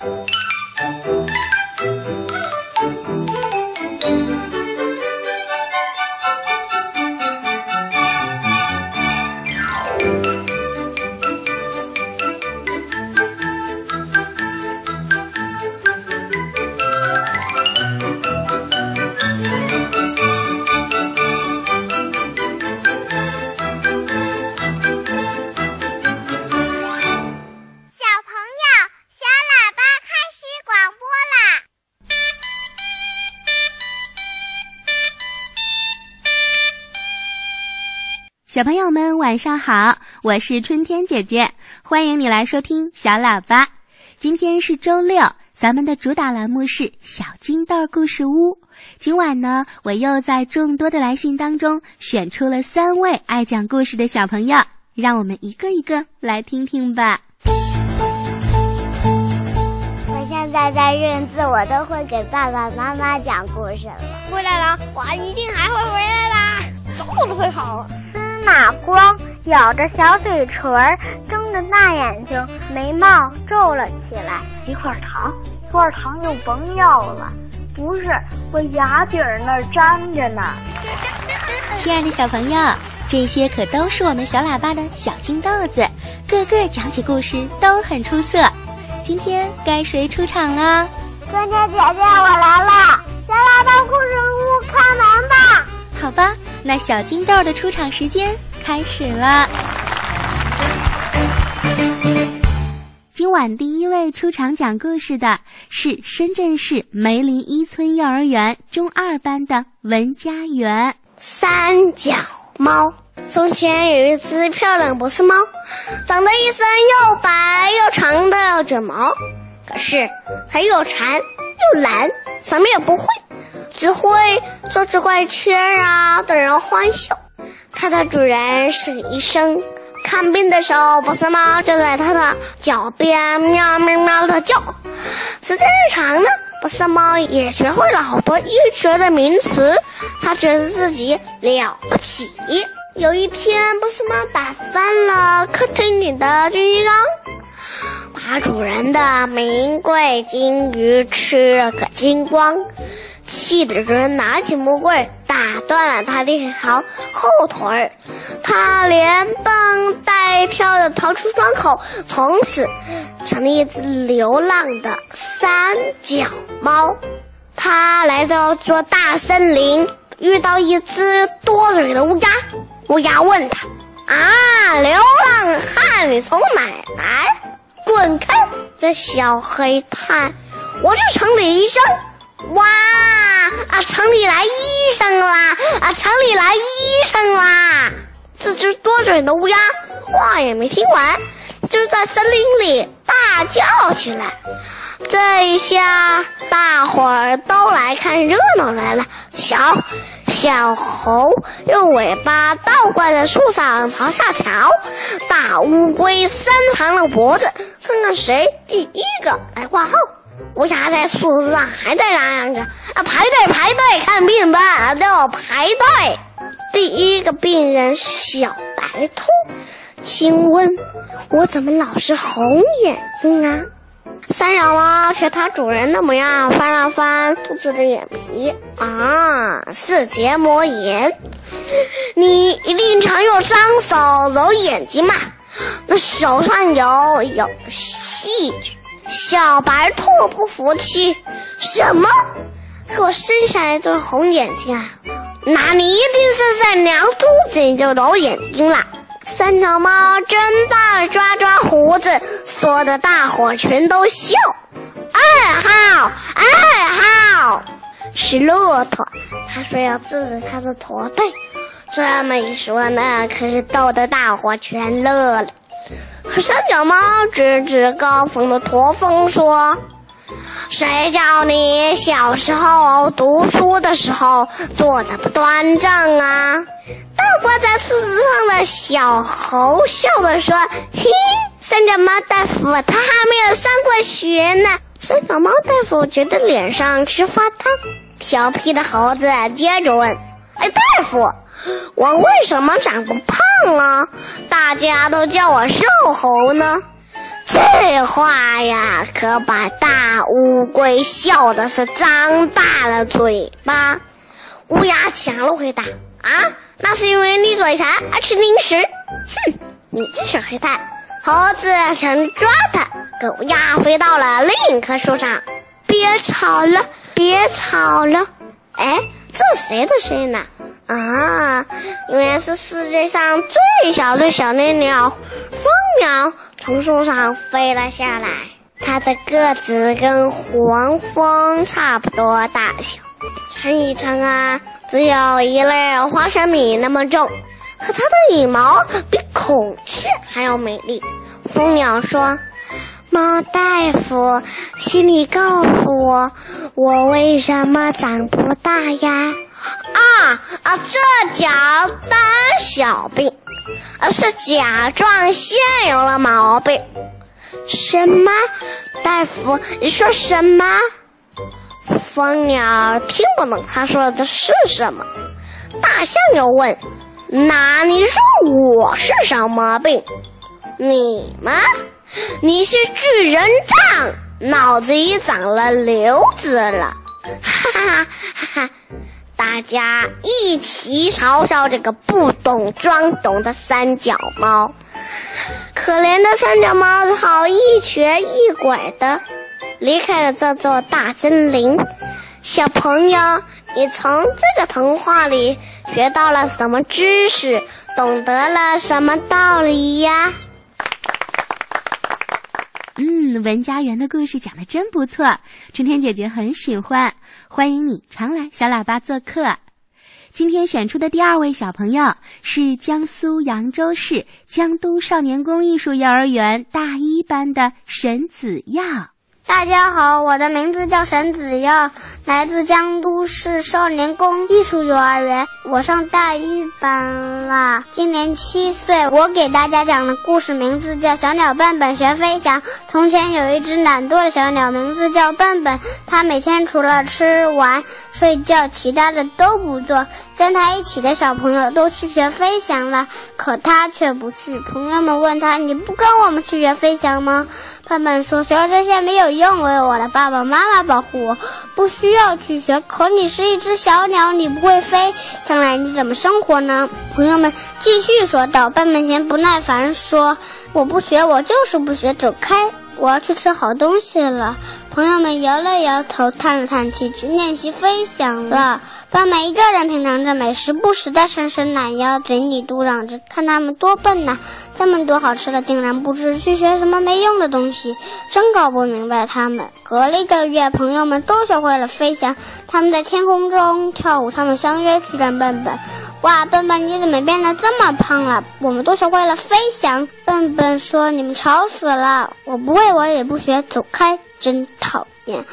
小小朋友们晚上好，我是春天姐姐，欢迎你来收听小喇叭。今天是周六，咱们的主打栏目是小金豆故事屋。今晚呢，我又在众多的来信当中选出了三位爱讲故事的小朋友，让我们一个一个来听听吧。我现在在认字，我都会给爸爸妈妈讲故事了。回来了，我一定还会回来啦，走路都会跑。司马光咬着小嘴唇儿，睁着大眼睛，眉毛皱了起来。一块糖，一块糖就甭要了。不是，我牙底儿那儿粘着呢。亲爱的小朋友，这些可都是我们小喇叭的小金豆子，个个讲起故事都很出色。今天该谁出场了？春天姐姐，我来了！小喇叭故事那小金豆的出场时间开始了。今晚第一位出场讲故事的是深圳市梅林一村幼儿园中二班的文佳媛。三脚猫。从前有一只漂亮波斯猫，长得一身又白又长的卷毛。可是它又馋又懒，什么也不会，只会做出怪圈啊，逗人欢笑。它的主人是医生，看病的时候，波斯猫就在它的脚边喵喵喵的叫。时间一长呢，波斯猫也学会了好多医学的名词，它觉得自己了不起。有一天，波斯猫打翻了客厅里的金鱼缸，把主人的名贵金鱼吃了个精光。气得主人拿起木棍打断了他的一条后腿儿，他连蹦带跳的逃出窗口，从此成了一只流浪的三脚猫。他来到座大森林，遇到一只多嘴的乌鸦。乌鸦问他：“啊，流浪汉，你从哪来？”“滚开！”这小黑炭，我是城里医生。哇啊！城里来医生啦！啊，城里来医生啦！这只多嘴的乌鸦话也没听完，就在森林里大叫起来。这一下，大伙儿都来看热闹来了。瞧，小猴用尾巴倒挂在树上朝下瞧，大乌龟伸长了脖子，看看谁第一个来挂号。乌鸦在树枝上还在嚷嚷着：“啊，排队排队看病吧，都要排队。”第一个病人小白兔，请问，我怎么老是红眼睛啊？三脚猫学它主人的模样，翻了翻兔子的眼皮，啊，是结膜炎。你一定常用脏手揉眼睛嘛？那手上有有细菌。小白兔不服气，什么？可我生下来就是红眼睛啊！那你一定是在娘肚子里就揉眼睛了。三脚猫睁大了抓抓胡子，说的大伙全都笑。二号，二号是骆驼，他说要治治他的驼背。这么一说呢，可是逗得大伙全乐了。三脚猫直直高峰的驼峰说：“谁叫你小时候读书的时候坐的不端正啊？”倒挂在树枝上的小猴笑着说：“嘿，三脚猫大夫，他还没有上过学呢。”三脚猫大夫觉得脸上直发烫，调皮的猴子接着问：“哎，大夫。”我为什么长不胖啊？大家都叫我瘦猴呢。这话呀，可把大乌龟笑的是张大了嘴巴。乌鸦抢了回答：“啊，那是因为你嘴馋爱吃零食。”哼，你这小黑蛋。猴子想抓它，狗鸭飞到了另一棵树上。别吵了，别吵了。哎，这谁的声音呢？啊，原来是世界上最小最小的鸟——蜂鸟，从树上飞了下来。它的个子跟黄蜂差不多大小，称一称啊，只有一粒花生米那么重。可它的羽毛比孔雀还要美丽。蜂鸟说：“猫大夫，请你告诉我，我为什么长不大呀？”啊啊，这叫胆小病，而是甲状腺有了毛病。什么？大夫，你说什么？蜂鸟听不懂他说的是什么。大象又问：“那你说我是什么病？”你吗？你是巨人杖，脑子里长了瘤子了。哈哈哈哈！大家一起嘲笑这个不懂装懂的三脚猫。可怜的三脚猫只好一瘸一拐的离开了这座大森林。小朋友，你从这个童话里学到了什么知识？懂得了什么道理呀？文家园的故事讲的真不错，春天姐姐很喜欢，欢迎你常来小喇叭做客。今天选出的第二位小朋友是江苏扬州市江都少年宫艺术幼儿园大一班的沈子耀。大家好，我的名字叫沈子耀，来自江都市少年宫艺术幼儿园，我上大一班啦，今年七岁。我给大家讲的故事名字叫《小鸟笨笨学飞翔》。从前有一只懒惰的小鸟，名字叫笨笨，它每天除了吃、玩、睡觉，其他的都不做。跟它一起的小朋友都去学飞翔了，可它却不去。朋友们问他：“你不跟我们去学飞翔吗？”笨笨说：“学这些没有用，为我的爸爸妈妈保护我，不需要去学。可你是一只小鸟，你不会飞，将来你怎么生活呢？”朋友们继续说道。笨笨嫌不耐烦说：“我不学，我就是不学，走开！我要去吃好东西了。”朋友们摇了摇头，叹了叹气，去练习飞翔了。笨笨一个人品尝着美食，不时地伸伸懒腰，嘴里嘟囔着：“看他们多笨呐，这么多好吃的，竟然不知去学什么没用的东西，真搞不明白他们。”隔了一个月，朋友们都学会了飞翔，他们在天空中跳舞，他们相约去见笨笨。哇，笨笨，你怎么变得这么胖了？我们都学会了飞翔。笨笨说：“你们吵死了，我不会，我也不学，走开，真讨厌。”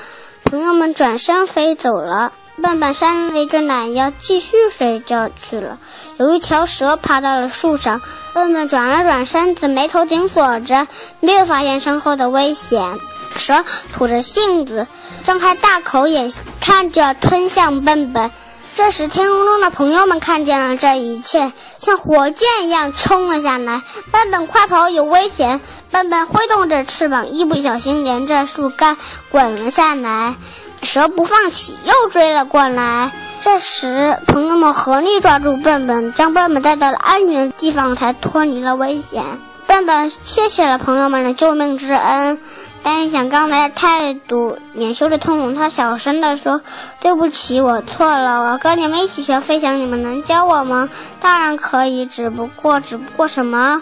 朋友们转身飞走了。笨笨伸了一个懒腰，继续睡觉去了。有一条蛇爬到了树上，笨笨转了转身子，眉头紧锁着，没有发现身后的危险。蛇吐着信子，张开大口，眼看就要吞向笨笨。这时，天空中的朋友们看见了这一切，像火箭一样冲了下来。笨笨，快跑，有危险！笨笨挥动着翅膀，一不小心连着树干滚了下来。蛇不放弃，又追了过来。这时，朋友们合力抓住笨笨，将笨笨带到了安全的地方，才脱离了危险。笨笨谢谢了朋友们的救命之恩，但一想刚才的态度，脸羞的通红，他小声地说：“对不起，我错了，我要跟你们一起学飞翔，你们能教我吗？”“当然可以，只不过，只不过什么？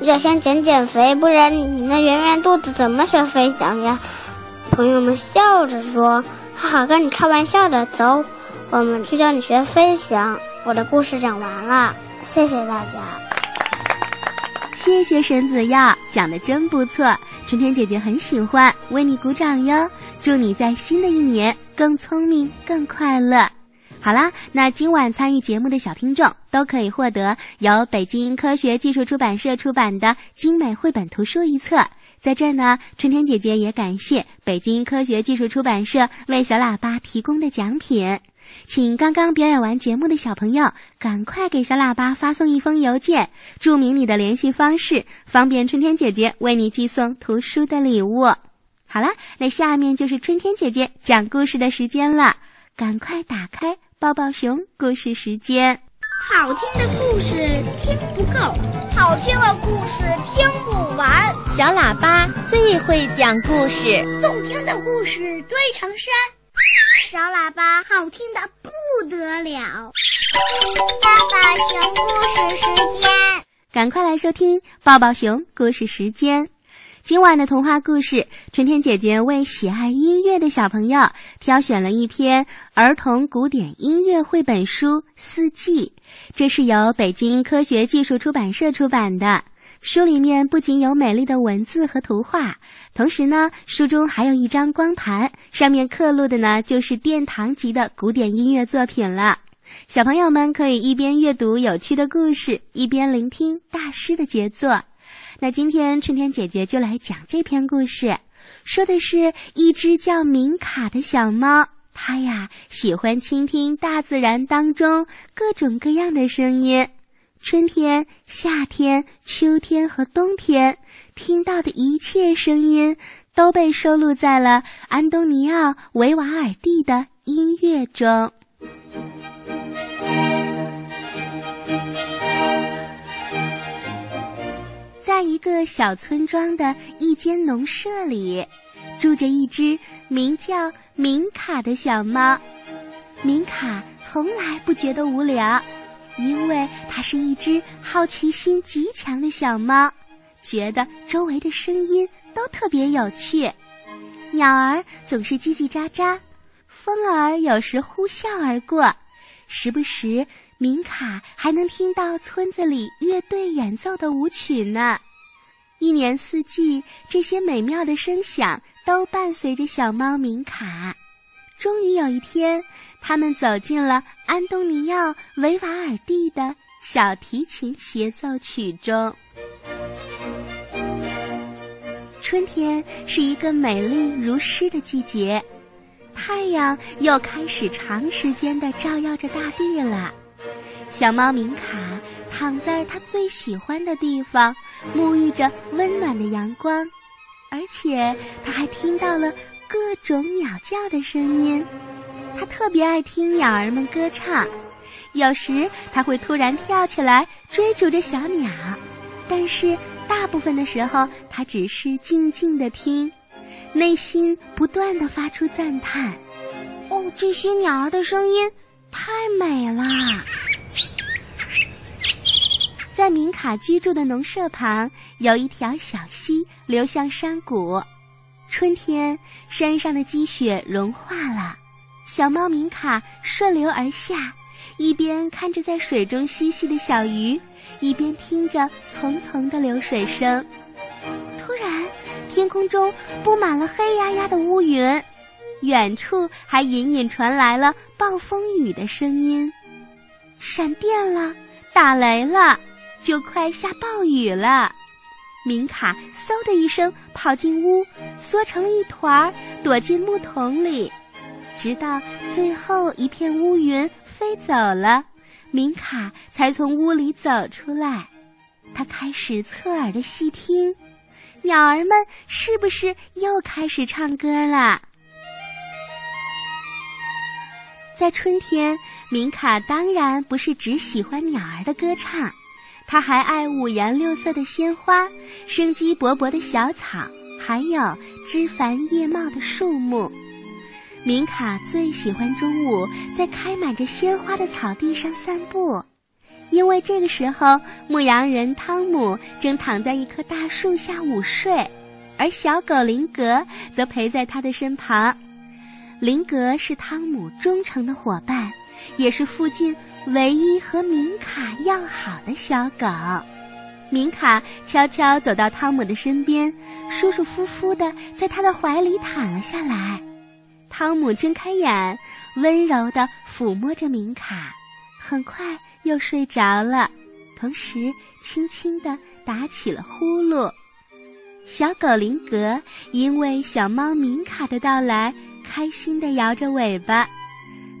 要先减减肥，不然你那圆圆肚子怎么学飞翔呀？”朋友们笑着说：“哈哈，跟你开玩笑的。走，我们去教你学飞翔。”我的故事讲完了，谢谢大家。谢谢沈子耀，讲的真不错，春天姐姐很喜欢，为你鼓掌哟！祝你在新的一年更聪明、更快乐。好啦，那今晚参与节目的小听众都可以获得由北京科学技术出版社出版的精美绘本图书一册。在这呢，春天姐姐也感谢北京科学技术出版社为小喇叭提供的奖品。请刚刚表演完节目的小朋友赶快给小喇叭发送一封邮件，注明你的联系方式，方便春天姐姐为你寄送图书的礼物。好了，那下面就是春天姐姐讲故事的时间了，赶快打开抱抱熊故事时间。好听的故事听不够，好听的故事听不完。小喇叭最会讲故事，动听的故事堆成山。小喇叭好听的不得了。爸爸熊故事时间，赶快来收听抱抱熊故事时间。今晚的童话故事，春天姐姐为喜爱音乐的小朋友挑选了一篇儿童古典音乐绘本书《四季》，这是由北京科学技术出版社出版的。书里面不仅有美丽的文字和图画，同时呢，书中还有一张光盘，上面刻录的呢就是殿堂级的古典音乐作品了。小朋友们可以一边阅读有趣的故事，一边聆听大师的杰作。那今天春天姐姐就来讲这篇故事，说的是一只叫明卡的小猫，它呀喜欢倾听大自然当中各种各样的声音，春天、夏天、秋天和冬天听到的一切声音都被收录在了安东尼奥·维瓦尔第的音乐中。在一个小村庄的一间农舍里，住着一只名叫明卡的小猫。明卡从来不觉得无聊，因为它是一只好奇心极强的小猫，觉得周围的声音都特别有趣。鸟儿总是叽叽喳喳，风儿有时呼啸而过，时不时。明卡还能听到村子里乐队演奏的舞曲呢，一年四季，这些美妙的声响都伴随着小猫明卡。终于有一天，他们走进了安东尼奥·维瓦尔第的小提琴协奏曲中。春天是一个美丽如诗的季节，太阳又开始长时间的照耀着大地了。小猫明卡躺在它最喜欢的地方，沐浴着温暖的阳光，而且它还听到了各种鸟叫的声音。它特别爱听鸟儿们歌唱，有时它会突然跳起来追逐着小鸟，但是大部分的时候，它只是静静的听，内心不断的发出赞叹：“哦，这些鸟儿的声音太美了。”在明卡居住的农舍旁，有一条小溪流向山谷。春天，山上的积雪融化了，小猫明卡顺流而下，一边看着在水中嬉戏的小鱼，一边听着淙淙的流水声。突然，天空中布满了黑压压的乌云，远处还隐隐传来了暴风雨的声音。闪电了，打雷了。就快下暴雨了，明卡嗖的一声跑进屋，缩成了一团儿，躲进木桶里，直到最后一片乌云飞走了，明卡才从屋里走出来。他开始侧耳的细听，鸟儿们是不是又开始唱歌了？在春天，明卡当然不是只喜欢鸟儿的歌唱。他还爱五颜六色的鲜花、生机勃勃的小草，还有枝繁叶茂的树木。明卡最喜欢中午在开满着鲜花的草地上散步，因为这个时候牧羊人汤姆正躺在一棵大树下午睡，而小狗林格则陪在他的身旁。林格是汤姆忠诚的伙伴。也是附近唯一和明卡要好的小狗。明卡悄悄走到汤姆的身边，舒舒服服地在他的怀里躺了下来。汤姆睁开眼，温柔地抚摸着明卡，很快又睡着了，同时轻轻地打起了呼噜。小狗林格因为小猫明卡的到来，开心地摇着尾巴。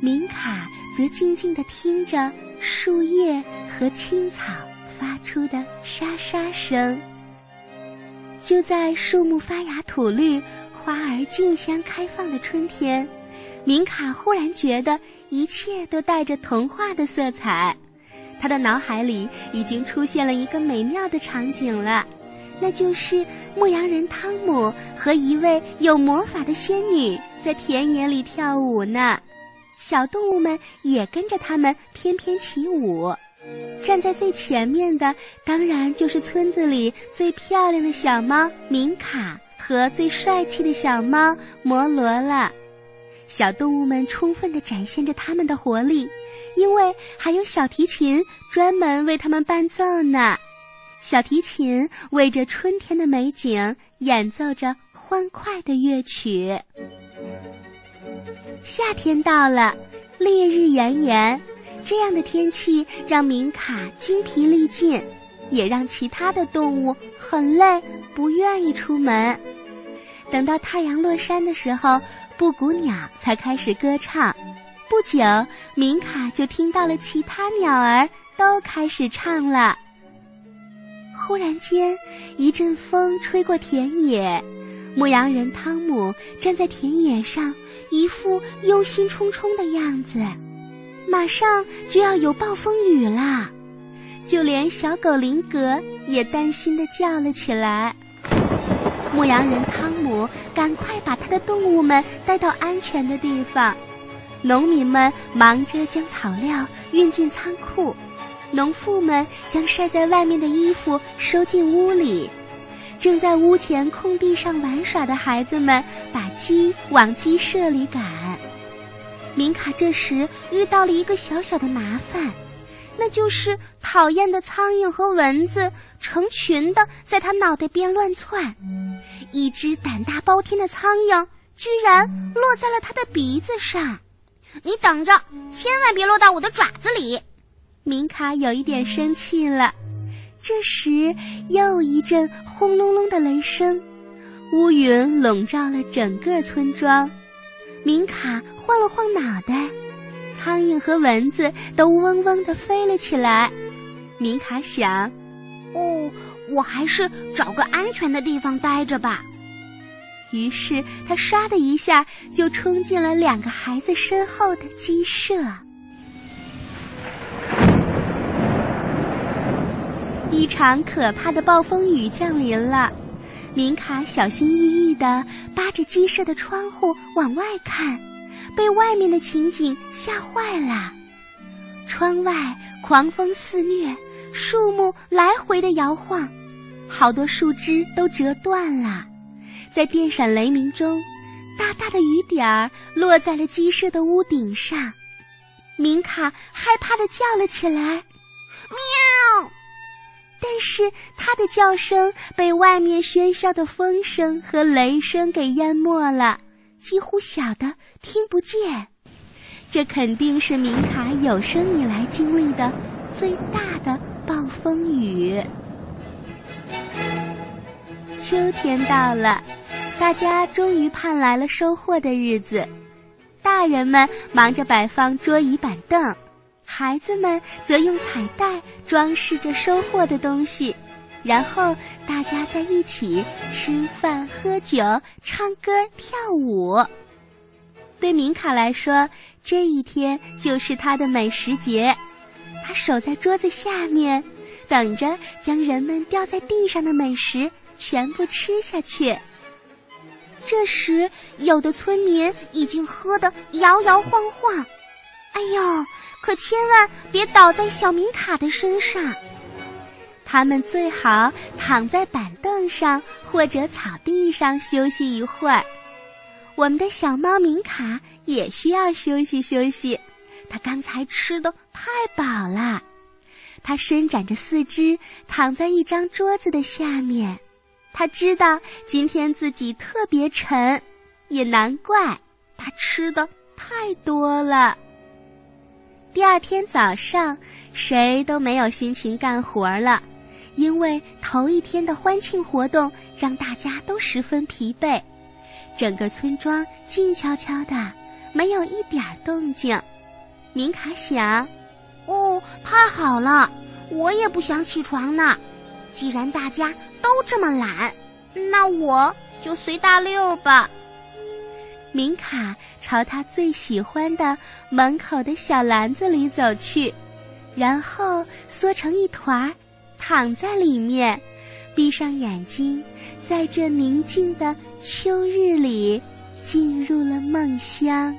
明卡则静静地听着树叶和青草发出的沙沙声。就在树木发芽吐绿、花儿竞相开放的春天，明卡忽然觉得一切都带着童话的色彩。他的脑海里已经出现了一个美妙的场景了，那就是牧羊人汤姆和一位有魔法的仙女在田野里跳舞呢。小动物们也跟着他们翩翩起舞。站在最前面的，当然就是村子里最漂亮的小猫明卡和最帅气的小猫摩罗了。小动物们充分地展现着它们的活力，因为还有小提琴专门为它们伴奏呢。小提琴为着春天的美景演奏着欢快的乐曲。夏天到了，烈日炎炎。这样的天气让明卡精疲力尽，也让其他的动物很累，不愿意出门。等到太阳落山的时候，布谷鸟才开始歌唱。不久，明卡就听到了其他鸟儿都开始唱了。忽然间，一阵风吹过田野，牧羊人汤姆站在田野上，一副忧心忡忡的样子。马上就要有暴风雨啦，就连小狗林格也担心的叫了起来。牧羊人汤姆赶快把他的动物们带到安全的地方。农民们忙着将草料运进仓库，农妇们将晒在外面的衣服收进屋里。正在屋前空地上玩耍的孩子们把鸡往鸡舍里赶。明卡这时遇到了一个小小的麻烦，那就是讨厌的苍蝇和蚊子成群的在他脑袋边乱窜。一只胆大包天的苍蝇居然落在了他的鼻子上，你等着，千万别落到我的爪子里！明卡有一点生气了。这时又一阵轰隆隆的雷声，乌云笼罩了整个村庄。明卡晃了晃脑袋，苍蝇和蚊子都嗡嗡地飞了起来。明卡想：“哦，我还是找个安全的地方待着吧。”于是他唰的一下就冲进了两个孩子身后的鸡舍。一场可怕的暴风雨降临了。明卡小心翼翼地扒着鸡舍的窗户往外看，被外面的情景吓坏了。窗外狂风肆虐，树木来回的摇晃，好多树枝都折断了。在电闪雷鸣中，大大的雨点儿落在了鸡舍的屋顶上。明卡害怕的叫了起来：“喵！”但是它的叫声被外面喧嚣的风声和雷声给淹没了，几乎小的听不见。这肯定是明卡有生以来经历的最大的暴风雨。秋天到了，大家终于盼来了收获的日子。大人们忙着摆放桌椅板凳。孩子们则用彩带装饰着收获的东西，然后大家在一起吃饭、喝酒、唱歌、跳舞。对明卡来说，这一天就是他的美食节。他守在桌子下面，等着将人们掉在地上的美食全部吃下去。这时，有的村民已经喝得摇摇晃晃。哎呦！可千万别倒在小明卡的身上，他们最好躺在板凳上或者草地上休息一会儿。我们的小猫明卡也需要休息休息，它刚才吃的太饱了。它伸展着四肢，躺在一张桌子的下面。他知道今天自己特别沉，也难怪，他吃的太多了。第二天早上，谁都没有心情干活了，因为头一天的欢庆活动让大家都十分疲惫。整个村庄静悄悄的，没有一点动静。明卡想：“哦，太好了，我也不想起床呢。既然大家都这么懒，那我就随大溜吧。”明卡朝他最喜欢的门口的小篮子里走去，然后缩成一团，躺在里面，闭上眼睛，在这宁静的秋日里进入了梦乡。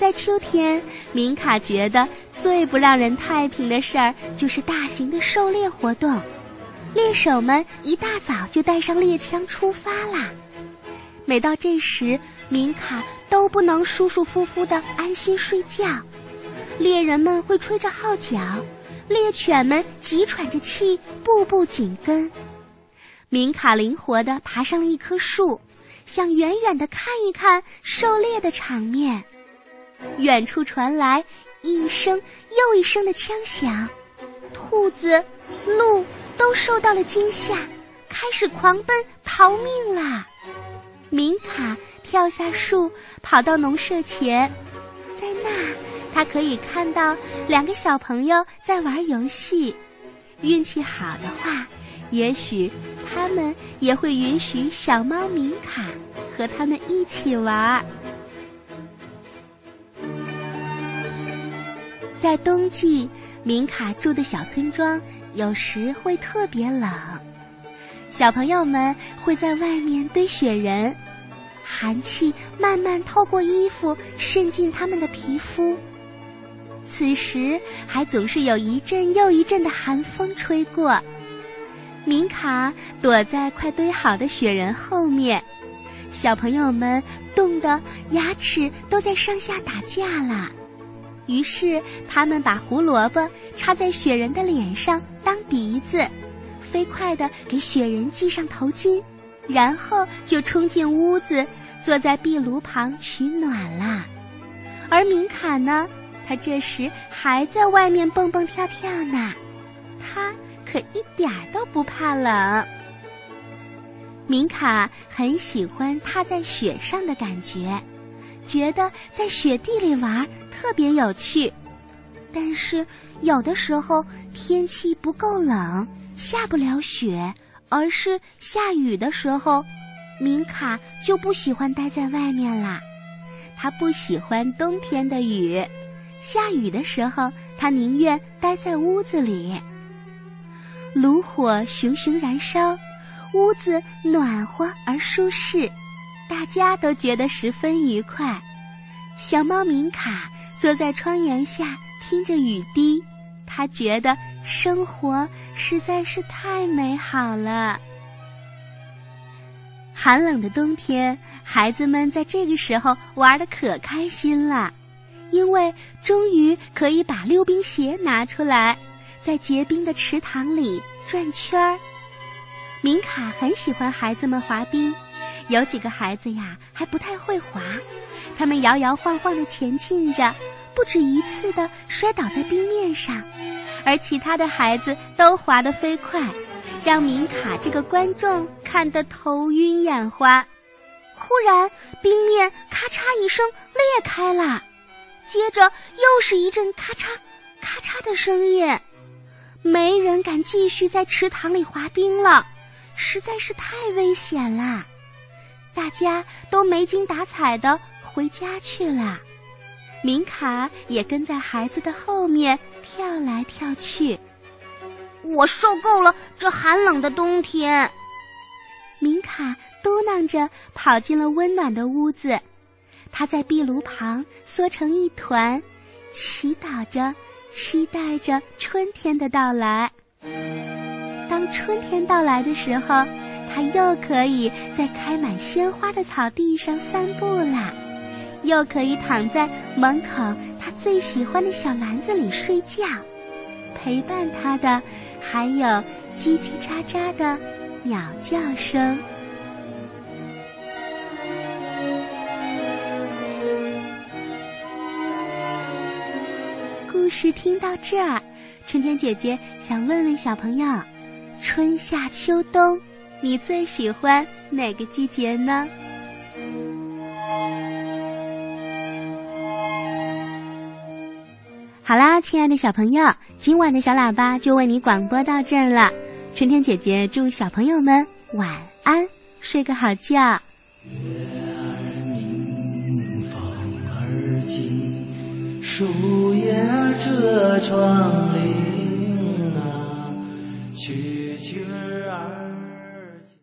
在秋天，明卡觉得最不让人太平的事儿就是大型的狩猎活动，猎手们一大早就带上猎枪出发啦。每到这时，明卡都不能舒舒服服的安心睡觉。猎人们会吹着号角，猎犬们急喘着气，步步紧跟。明卡灵活的爬上了一棵树，想远远的看一看狩猎的场面。远处传来一声又一声的枪响，兔子、鹿都受到了惊吓，开始狂奔逃命啦。明卡跳下树，跑到农舍前，在那，他可以看到两个小朋友在玩游戏。运气好的话，也许他们也会允许小猫明卡和他们一起玩。在冬季，明卡住的小村庄有时会特别冷。小朋友们会在外面堆雪人，寒气慢慢透过衣服渗进他们的皮肤。此时还总是有一阵又一阵的寒风吹过，明卡躲在快堆好的雪人后面，小朋友们冻得牙齿都在上下打架了。于是他们把胡萝卜插在雪人的脸上当鼻子。飞快地给雪人系上头巾，然后就冲进屋子，坐在壁炉旁取暖啦。而明卡呢，他这时还在外面蹦蹦跳跳呢，他可一点都不怕冷。明卡很喜欢踏在雪上的感觉，觉得在雪地里玩特别有趣。但是有的时候天气不够冷。下不了雪，而是下雨的时候，明卡就不喜欢待在外面啦。他不喜欢冬天的雨，下雨的时候，他宁愿待在屋子里。炉火熊熊燃烧，屋子暖和而舒适，大家都觉得十分愉快。小猫明卡坐在窗沿下，听着雨滴，他觉得。生活实在是太美好了。寒冷的冬天，孩子们在这个时候玩的可开心了，因为终于可以把溜冰鞋拿出来，在结冰的池塘里转圈儿。明卡很喜欢孩子们滑冰，有几个孩子呀还不太会滑，他们摇摇晃晃的前进着，不止一次的摔倒在冰面上。而其他的孩子都滑得飞快，让明卡这个观众看得头晕眼花。忽然，冰面咔嚓一声裂开了，接着又是一阵咔嚓咔嚓的声音。没人敢继续在池塘里滑冰了，实在是太危险了。大家都没精打采的回家去了。明卡也跟在孩子的后面跳来跳去。我受够了这寒冷的冬天。明卡嘟囔着跑进了温暖的屋子，他在壁炉旁缩成一团，祈祷着，期待着春天的到来。当春天到来的时候，他又可以在开满鲜花的草地上散步啦。又可以躺在门口他最喜欢的小篮子里睡觉，陪伴他的还有叽叽喳喳的鸟叫声。故事听到这儿，春天姐姐想问问小朋友：春夏秋冬，你最喜欢哪个季节呢？好啦，亲爱的小朋友，今晚的小喇叭就为你广播到这儿了。春天姐姐祝小朋友们晚安，睡个好觉。树叶遮窗。